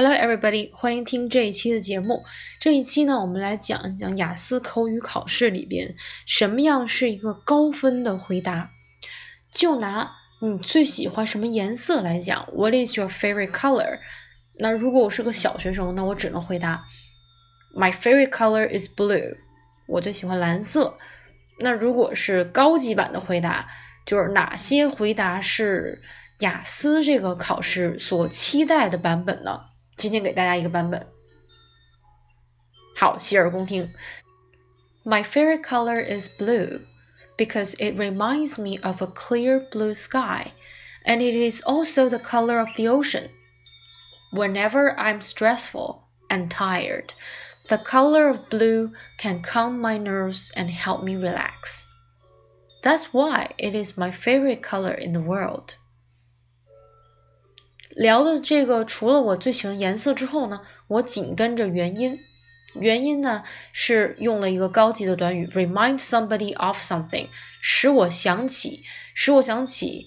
Hello, everybody！欢迎听这一期的节目。这一期呢，我们来讲一讲雅思口语考试里边什么样是一个高分的回答。就拿你最喜欢什么颜色来讲，What is your favorite color？那如果我是个小学生，那我只能回答 My favorite color is blue。我最喜欢蓝色。那如果是高级版的回答，就是哪些回答是雅思这个考试所期待的版本呢？今天给大家一个版本。好，洗耳恭听。My favorite color is blue because it reminds me of a clear blue sky, and it is also the color of the ocean. Whenever I'm stressful and tired, the color of blue can calm my nerves and help me relax. That's why it is my favorite color in the world. 聊的这个，除了我最喜欢颜色之后呢，我紧跟着原因。原因呢是用了一个高级的短语，remind somebody of something，使我想起，使我想起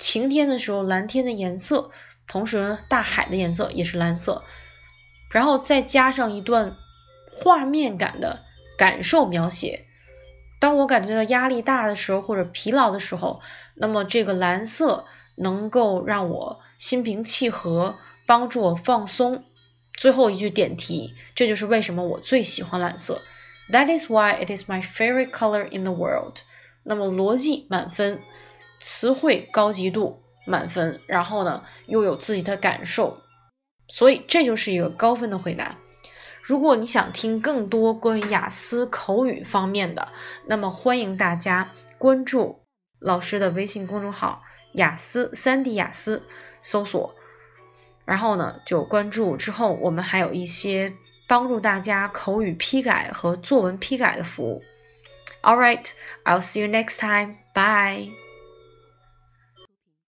晴天的时候蓝天的颜色，同时大海的颜色也是蓝色。然后再加上一段画面感的感受描写。当我感觉到压力大的时候或者疲劳的时候，那么这个蓝色能够让我。心平气和，帮助我放松。最后一句点题，这就是为什么我最喜欢蓝色。That is why it is my favorite color in the world。那么逻辑满分，词汇高级度满分，然后呢又有自己的感受，所以这就是一个高分的回答。如果你想听更多关于雅思口语方面的，那么欢迎大家关注老师的微信公众号“雅思三 D 雅思”。搜索，然后呢就关注。之后我们还有一些帮助大家口语批改和作文批改的服务。All right, I'll see you next time. Bye.